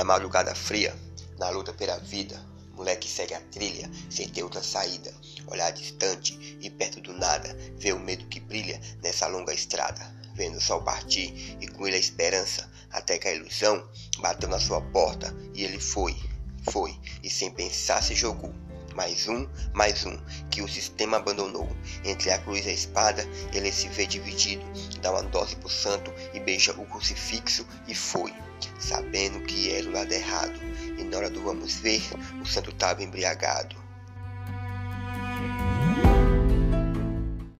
Na madrugada fria, na luta pela vida, moleque segue a trilha sem ter outra saída. Olhar distante e perto do nada, vê o medo que brilha nessa longa estrada. Vendo o sol partir e com ele a esperança, até que a ilusão bateu na sua porta e ele foi, foi e sem pensar se jogou. Mais um, mais um, que o sistema abandonou. Entre a cruz e a espada, ele se vê dividido. Dá uma dose pro santo e beija o crucifixo e foi sabendo que era o lado errado. E na hora do vamos ver, o santo estava embriagado.